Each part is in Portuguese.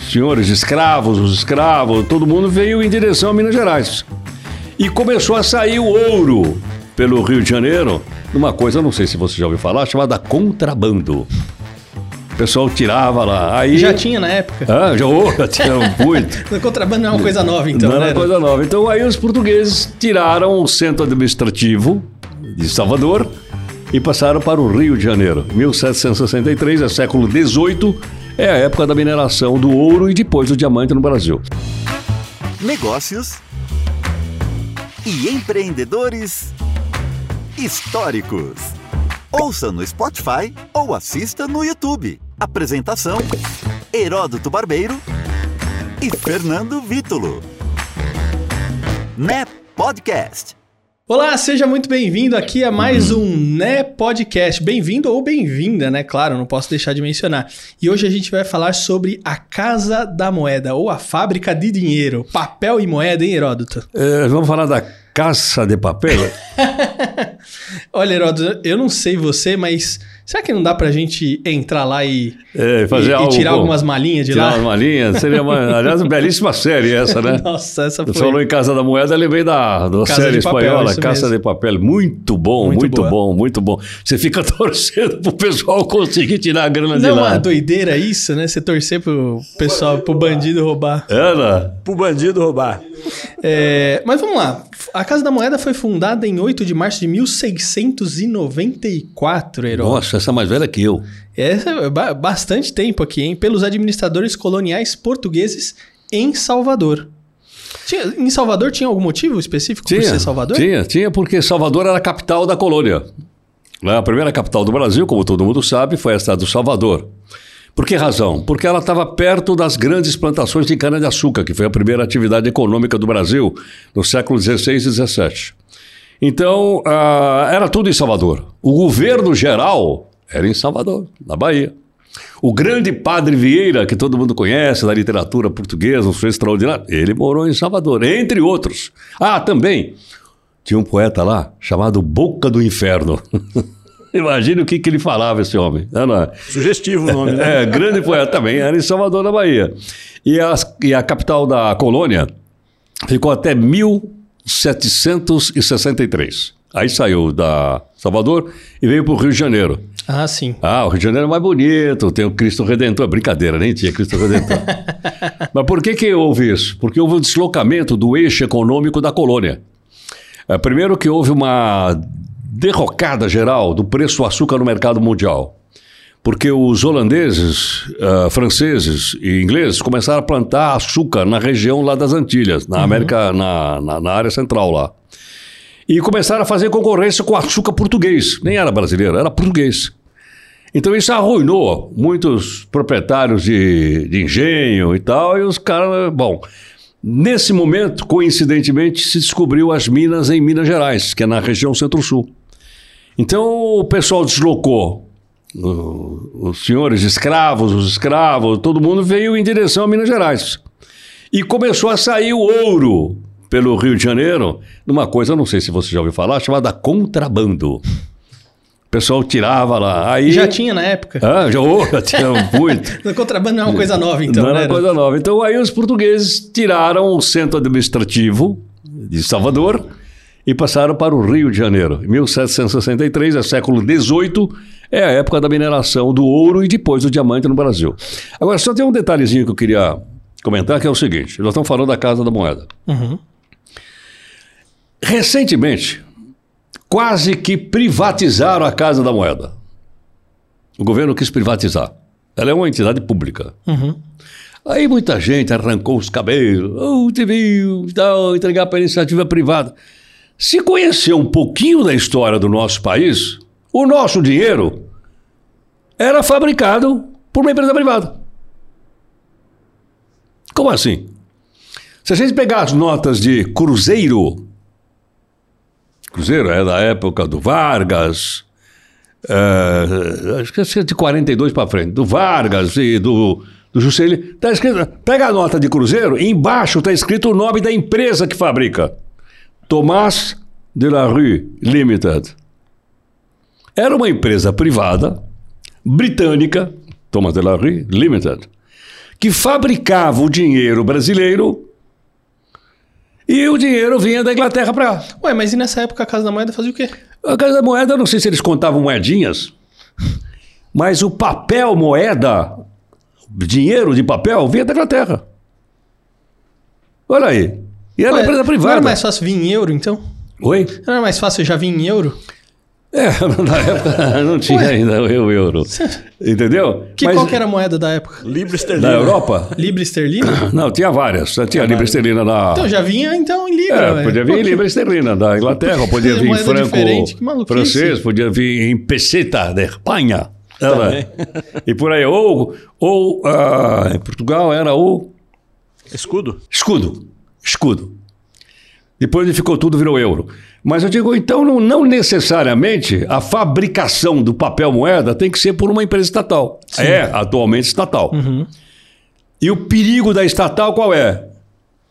senhores escravos, os escravos, todo mundo veio em direção a Minas Gerais. E começou a sair o ouro pelo Rio de Janeiro, numa coisa, não sei se você já ouviu falar, chamada contrabando. O pessoal tirava lá. Aí, Já tinha na época. Ah, já, oh, já tinha muito. O contrabando não é uma coisa nova, então, não né? era coisa nova. Então aí os portugueses tiraram o centro administrativo de Salvador e passaram para o Rio de Janeiro. 1763, é século XVIII, é a época da mineração do ouro e depois do diamante no Brasil. negócios e empreendedores históricos. Ouça no Spotify ou assista no YouTube. Apresentação: Heródoto Barbeiro e Fernando Vítulo. Né Podcast. Olá, seja muito bem-vindo aqui a mais um Né Podcast. Bem-vindo ou bem-vinda, né? Claro, não posso deixar de mencionar. E hoje a gente vai falar sobre a Casa da Moeda, ou a Fábrica de Dinheiro. Papel e moeda, hein, Heródoto? É, vamos falar da caça de papel? Olha, Heródoto, eu não sei você, mas será que não dá pra gente entrar lá e, É, fazer e, e algo tirar bom. algumas malinhas de Tirar lá? uma malinha, seria uma, aliás, uma belíssima série essa, né? Nossa, essa Você foi... falou em Casa da Moeda, eu lembrei da, da Casa série Papel, espanhola, isso Caça mesmo. de Papel. Muito bom, Muito muito, bom, muito bom. Você fica torcendo pro pessoal conseguir tirar a grana de Não, lá. uma doideira isso, né? Você torcer pro pessoal, pro bandido roubar. Era? pro bandido roubar. É, mas vamos lá. A Casa da Moeda foi fundada em 8 de março de 1694, Herói. Nossa, essa é mais velha que eu. Essa é ba- bastante tempo aqui, hein? Pelos administradores coloniais portugueses em Salvador. Tinha- em Salvador tinha algum motivo específico por ser Salvador? Tinha, tinha, porque Salvador era a capital da colônia. Né? A primeira capital do Brasil, como todo mundo sabe, foi a cidade do Salvador. Por que razão? Porque ela estava perto das grandes plantações de cana-de-açúcar, que foi a primeira atividade econômica do Brasil no século XVI e XVII. Então, ah, era tudo em Salvador. O governo geral era em Salvador, na Bahia. O grande padre Vieira, que todo mundo conhece, da literatura portuguesa, um sujeito extraordinário, ele morou em Salvador, entre outros. Ah, também tinha um poeta lá chamado Boca do Inferno. Imagine o que, que ele falava, esse homem. Não é? Sugestivo o nome, né? É, grande poeta também, era em Salvador, na Bahia. E, as- e a capital da colônia ficou até 1763. Aí saiu da Salvador e veio para o Rio de Janeiro. Ah, sim. Ah, o Rio de Janeiro é mais bonito, tem o Cristo Redentor. Brincadeira, nem tinha Cristo Redentor. Mas por que, que houve isso? Porque houve um deslocamento do eixo econômico da colônia. É, primeiro que houve uma derrocada geral do preço do açúcar no mercado mundial. Porque os holandeses, ah, franceses e ingleses começaram a plantar açúcar na região lá das Antilhas, na América, na, na, na área central lá. E começaram a fazer concorrência com o açúcar português. Nem era brasileiro, era português. Então isso arruinou muitos proprietários de, de engenho e tal, e os caras. Bom, nesse momento, coincidentemente, se descobriu as minas em Minas Gerais, que é na região centro-sul. Então o pessoal deslocou. o- Os senhores escravos, os escravos, todo mundo veio em direção a Minas Gerais. E começou a sair o ouro pelo Rio de Janeiro, numa coisa, não sei se você já ouviu falar, chamada contrabando. O pessoal tirava lá. Aí, Já tinha na época. Ah, já, oh, já tinha muito. O contrabando não é uma coisa nova, então, não né? era coisa nova. Então aí os portugueses tiraram o centro administrativo de Salvador e passaram para o Rio de Janeiro. Em 1763, é século XVIII, é a época da mineração do ouro e depois do diamante no Brasil. Agora, só tem um detalhezinho que eu queria comentar, que é o seguinte. Nós estamos falando da Casa da Moeda. Uhum. Recentemente, quase que privatizaram a Casa da Moeda. O governo quis privatizar. Ela é uma entidade pública. Uhum. Aí muita gente arrancou os cabelos, oh, te viu, tal, entregar para a iniciativa privada. Se conhecer um pouquinho da história do nosso país, o nosso dinheiro era fabricado por uma empresa privada. Como assim? Se a gente pegar as notas de Cruzeiro, Cruzeiro é da época do Vargas, é, acho que é de 42 para frente, do Vargas e do, do Juscelino. Tá escrito, pega a nota de Cruzeiro, embaixo está escrito o nome da empresa que fabrica. Tomás de la Rue Limited. Era uma empresa privada, britânica, Thomas de la Rue Limited, que fabricava o dinheiro brasileiro e o dinheiro vinha da Inglaterra para cá. Ué, mas e nessa época a Casa da Moeda fazia o quê? A Casa da Moeda, eu não sei se eles contavam moedinhas, mas o papel moeda, dinheiro de papel, vinha da Inglaterra. Olha aí. E era uma Ué, empresa Não privada. era mais fácil vir em euro, então? Oi? Não era mais fácil já vir em euro? É, na época não tinha ainda o euro. Entendeu? Que, Mas qual que era a moeda da época? Libra esterlina. na Europa? Libra esterlina? Não, tinha várias. Tinha libra esterlina na. Então já vinha então em libra. É, ué. podia vir Pô, em que- libra esterlina da Inglaterra, podia vir em franco francês, podia vir em peseta da Espanha. Era. E por aí. Ou, ou ah, em Portugal era o Escudo? escudo. Escudo. Depois ele ficou tudo, virou euro. Mas eu digo, então, não, não necessariamente a fabricação do papel moeda tem que ser por uma empresa estatal. É atualmente estatal. E o perigo da estatal qual é?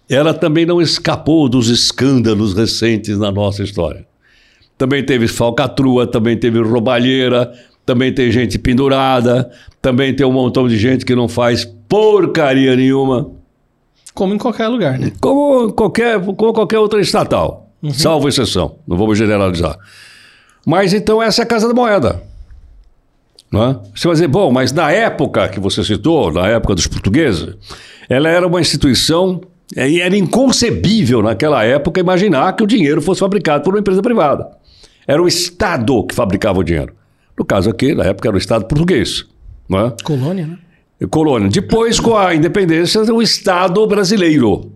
Ela também não escapou dos escândalos recentes na nossa história. Também teve falcatrua, também teve roubalheira, também tem gente pendurada, também tem um montão de gente que não faz porcaria nenhuma. Como em qualquer lugar, né? Como qualquer, como qualquer outra estatal, salvo exceção, não vamos generalizar. Mas então essa é a Casa da Moeda. Não é? Você vai dizer, bom, mas na época que você citou, na época dos portugueses, ela era uma instituição, é, e era inconcebível naquela época imaginar que o dinheiro fosse fabricado por uma empresa privada. Era o Estado que fabricava o dinheiro. No caso aqui, na época, era o Estado português. Não é? Colônia, né? Colônia. Depois, com a independência, o Estado brasileiro.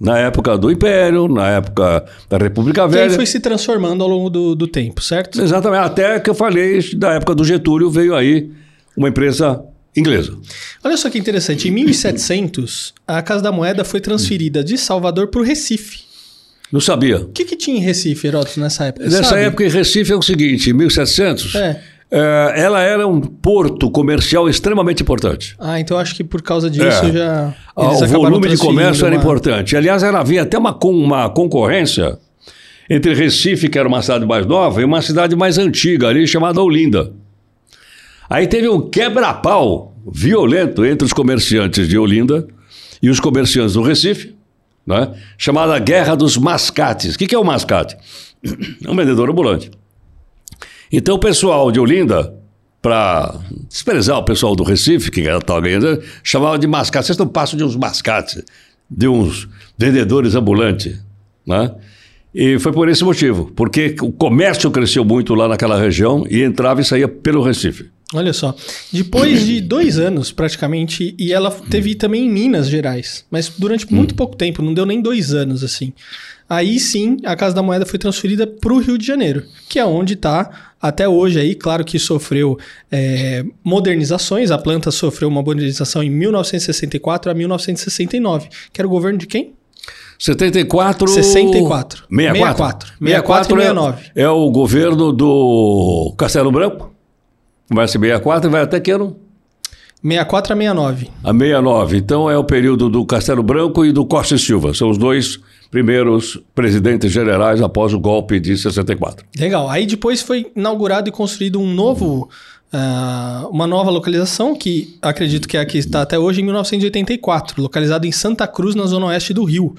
Na época do Império, na época da República Velha. aí foi se transformando ao longo do, do tempo, certo? Exatamente. Até que eu falei, da época do Getúlio, veio aí uma empresa inglesa. Olha só que interessante. Em 1700, a Casa da Moeda foi transferida de Salvador para o Recife. Não sabia. O que, que tinha em Recife, Heródoto, nessa época? Nessa Sabe? época, em Recife, é o seguinte: em 1700, É. eh, ela era um porto comercial extremamente importante. Ah, então acho que por causa disso É. já. Ah, o volume de comércio era uma- importante. Aliás, era, havia até uma, uma concorrência entre Recife, que era uma cidade mais nova, e uma cidade mais antiga ali, chamada Olinda. Aí teve um quebra-pau violento entre os comerciantes de Olinda e os comerciantes do Recife, né? chamada Guerra dos Mascates. O que que é o mascate? É um vendedor ambulante. Então o pessoal de Olinda, para desprezar o pessoal do Recife, que estava ganhando, chamava de mascate. Vocês não passam de uns mascates, de uns vendedores ambulantes. Né? E foi por esse motivo, porque o comércio cresceu muito lá naquela região e entrava e saía pelo Recife. Olha só. Depois de dois anos, praticamente, e ela teve também em Minas Gerais, mas durante muito pouco tempo, não deu nem dois anos assim. Aí sim, a Casa da Moeda foi transferida para o Rio de Janeiro, que é onde está até hoje aí. Claro que sofreu é, modernizações, a planta sofreu uma modernização em 1964 a 1969, que era o governo de quem? 74. 64. 64. 64 e é- 69. É, o governo do Castelo Branco. Começa em 64 e vai até que ano? 64 a 69. A 69. Então é o período do Castelo Branco e do Costa e Silva. São os dois primeiros presidentes generais após o golpe de 64. Legal. Aí depois foi inaugurado e construído um novo, ah, uma nova localização que acredito que é a que está até hoje em 1984, localizado em Santa Cruz, na zona oeste do Rio.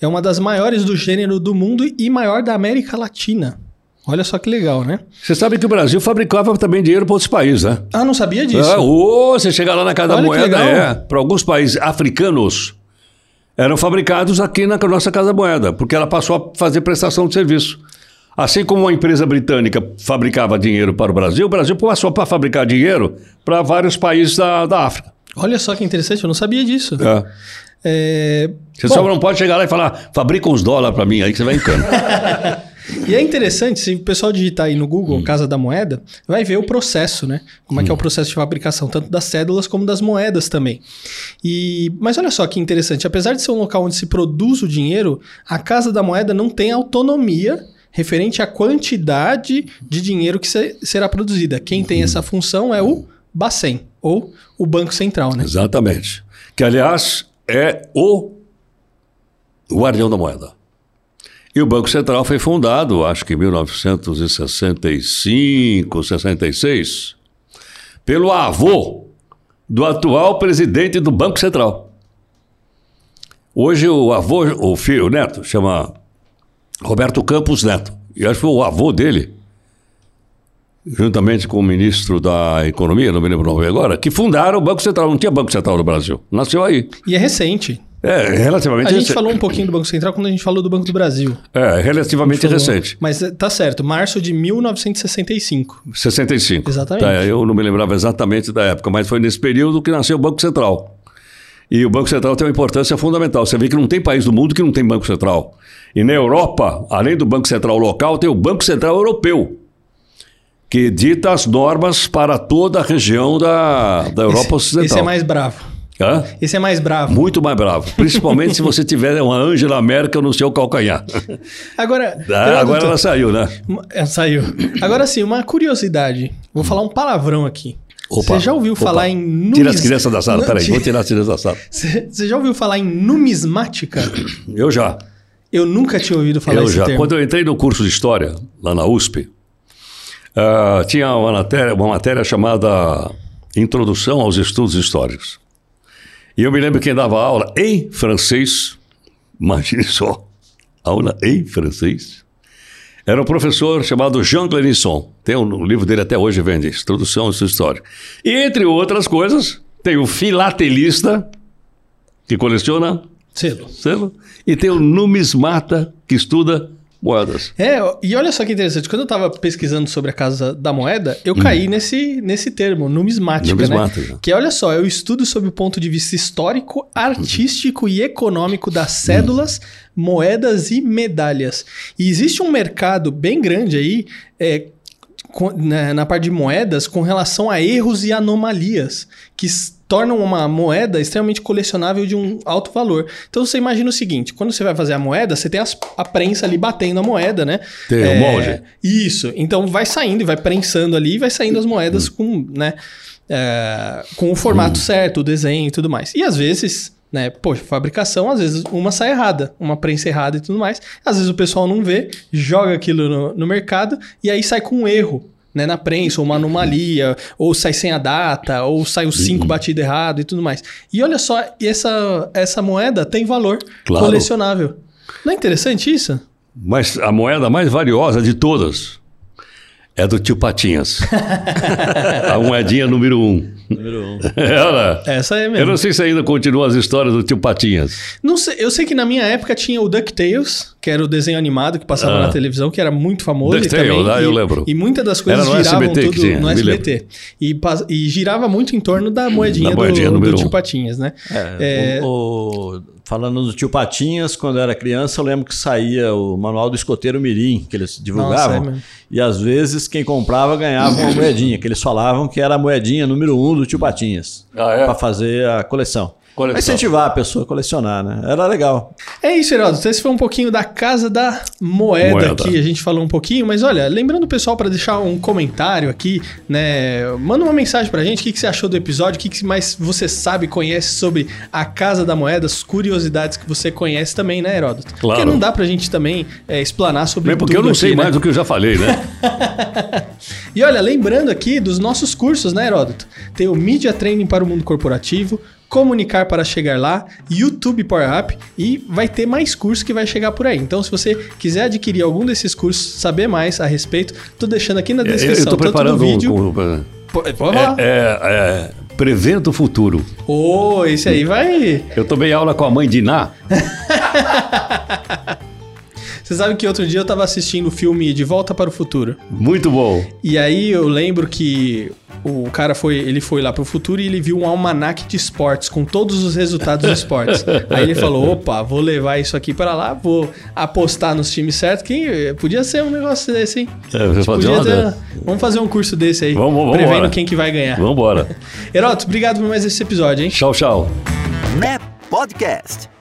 É uma das maiores do gênero do mundo e maior da América Latina. Olha só que legal, né? Você sabe que o Brasil fabricava também dinheiro para outros países, né? Ah, não sabia disso. Ah, ô, você chega lá na Casa da Olha que Moeda, é. Para alguns países africanos, eram fabricados aqui na nossa Casa da Moeda, porque ela passou a fazer prestação de serviço. Assim como uma empresa britânica fabricava dinheiro para o Brasil, o Brasil passou a fabricar dinheiro para vários países da, da África. Olha só que interessante, eu não sabia disso. É. É, Você bom, só não pode chegar lá e falar, fabrica uns dólares para mim, aí que você vai em cano. E é interessante, se o pessoal digitar aí no Google Casa da Moeda, vai ver o processo, né? Como é que é o processo de fabricação, tanto das cédulas como das moedas também. E, mas olha só que interessante, apesar de ser um local onde se produz o dinheiro, a Casa da Moeda não tem autonomia referente à quantidade de dinheiro que se- será produzida. Quem tem essa função é o Bacen, ou o Banco Central, né? Exatamente. Que, aliás, é o guardião da moeda. E o Banco Central foi fundado, acho que em 1965, 66, pelo avô do atual presidente do Banco Central. Hoje o avô, o filho, o neto, chama Roberto Campos Neto. E acho que foi o avô dele, juntamente com o ministro da Economia, não me lembro o nome agora, que fundaram o Banco Central. Não tinha Banco Central no Brasil. Nasceu aí. E é recente. É, relativamente A gente recente. falou um pouquinho do Banco Central quando a gente falou do Banco do Brasil. É, relativamente recente. Mas eh, tá certo, março de 1965. 65. Exatamente. Tá, eu não me lembrava exatamente da época, mas foi nesse período que nasceu o Banco Central. E o Banco Central tem uma importância fundamental. Você vê que não tem país do mundo que não tem Banco Central. E na Europa, além do Banco Central local, tem o Banco Central Europeu, que dita as normas para toda a região da, da Europa esse, Ocidental. esse é mais bravo. Hã? Esse é mais bravo. Muito mais bravo. Principalmente se você tiver uma Angela Merkel no seu calcanhar. Agora, Ah, Agora ela saiu, né? uma- é, saiu. Agora sim, uma curiosidade. Vou falar um palavrão aqui. Opa, Você já ouviu opa. falar em numis... Tira as crianças da sala, Não, peraí, tira- vou tirar as crianças da sala. Você você já ouviu falar em numismática? Eu já. Eu nunca tinha ouvido falar eu esse já. termo. Quando eu entrei no curso de História, lá na USP, ah, tinha uma matéria, uma matéria chamada Introdução aos Estudos Históricos. E eu me lembro quem dava aula em francês, imagine só, aula em francês, era um professor chamado Jean Glenisson. Tem um, livro dele até hoje, vende, Introdução aos Estudos Históricos. E entre outras coisas, tem o filatelista, que coleciona Selo. selo, e tem o numismata, que estuda moedas. É, e olha só que interessante. Quando eu tava pesquisando sobre a Casa da Moeda, eu caí nesse, nesse termo, numismática, Hum. Numismática. né? Que olha só, é o estudo sob o ponto de vista histórico, artístico e econômico das cédulas, moedas e medalhas. E existe um mercado bem grande aí, é, na, na parte de moedas, com relação a erros e anomalias, que tornam uma moeda extremamente colecionável de um alto valor. Então você imagina o seguinte: quando você vai fazer a moeda, você tem as- a prensa ali batendo a moeda, né? Tem o molde. Isso. Então vai saindo e vai prensando ali e vai saindo as moedas com, né? é, com o formato certo, o desenho e tudo mais. E às vezes, né, poxa, fabricação, às vezes uma sai errada, uma prensa errada e tudo mais. Às vezes o pessoal não vê, joga aquilo no, no mercado e aí sai com um erro. Né, na prensa, ou uma anomalia, ou sai sem a data, ou sai o 5 batido errado e tudo mais. E olha só, essa, essa moeda tem valor Claro. colecionável. Não é interessante isso? Mas a moeda mais valiosa de todas é do tio Patinhas. a moedinha número um. Número um. Ela. Essa é Eu mesmo. não sei se ainda continuam as histórias do tio Patinhas. Não sei, eu sei que na minha época tinha o DuckTales, que era o desenho animado que passava Ah. na televisão, que era muito famoso. e DuckTales, também- ah, eu e- lembro. E muitas das coisas Era no giravam SBT que tudo tinha, no SBT. E, e girava muito em torno da moedinha, Da do, moedinha do número tio um. Patinhas, né? É, o- o- falando do tio Patinhas, quando eu era criança, eu lembro que saía o manual do escoteiro Mirim, que eles divulgavam. Nossa, é e às vezes quem comprava ganhava uma moedinha, que eles falavam que era a moedinha número um do tio Patinhas. Ah, é? Pra fazer a coleção. Coleção. Incentivar a pessoa a colecionar, né? Era legal. É isso, Heródoto. Esse foi um pouquinho da Casa da Moeda, Moeda. aqui. A gente falou um pouquinho, mas olha, lembrando o pessoal para deixar um comentário aqui, né? Manda uma mensagem pra gente. O que, que você achou do episódio? O que, que mais você sabe, conhece sobre a Casa da Moeda, as curiosidades que você conhece também, né, Heródoto? Claro. Porque não dá pra gente também é, explanar sobre Bem, porque eu não sei aqui, né? mais do que eu já falei, né? E olha, lembrando aqui dos nossos cursos, né, Heródoto? Tem o Media Training para o Mundo Corporativo, Comunicar para Chegar Lá, YouTube Power Up e vai ter mais curso que vai chegar por aí. Então, se você quiser adquirir algum desses cursos, saber mais a respeito, tô deixando aqui na eu descrição, estou tanto preparando do um. vídeo... um- Pô, Pode falar. é, é, Prevendo o futuro. Ô, esse aí vai... Eu tomei aula com a mãe de Iná. Você sabe que outro dia eu tava assistindo o filme De Volta para o Futuro. Muito bom. E aí eu lembro que o cara foi, ele foi lá pro futuro e ele viu um almanaque de esportes com todos os resultados dos esportes. aí ele falou: "Opa, vou levar isso aqui para lá, vou apostar nos times certos". Quem podia ser um negócio desse, hein? É, você fazer Podia uma ter-. Vamos fazer um curso desse aí, Vamos, vamos prevendo embora. quem que vai ganhar. Vamos embora. Heroto, obrigado por mais esse episódio, hein? Tchau, tchau. NEP Podcast.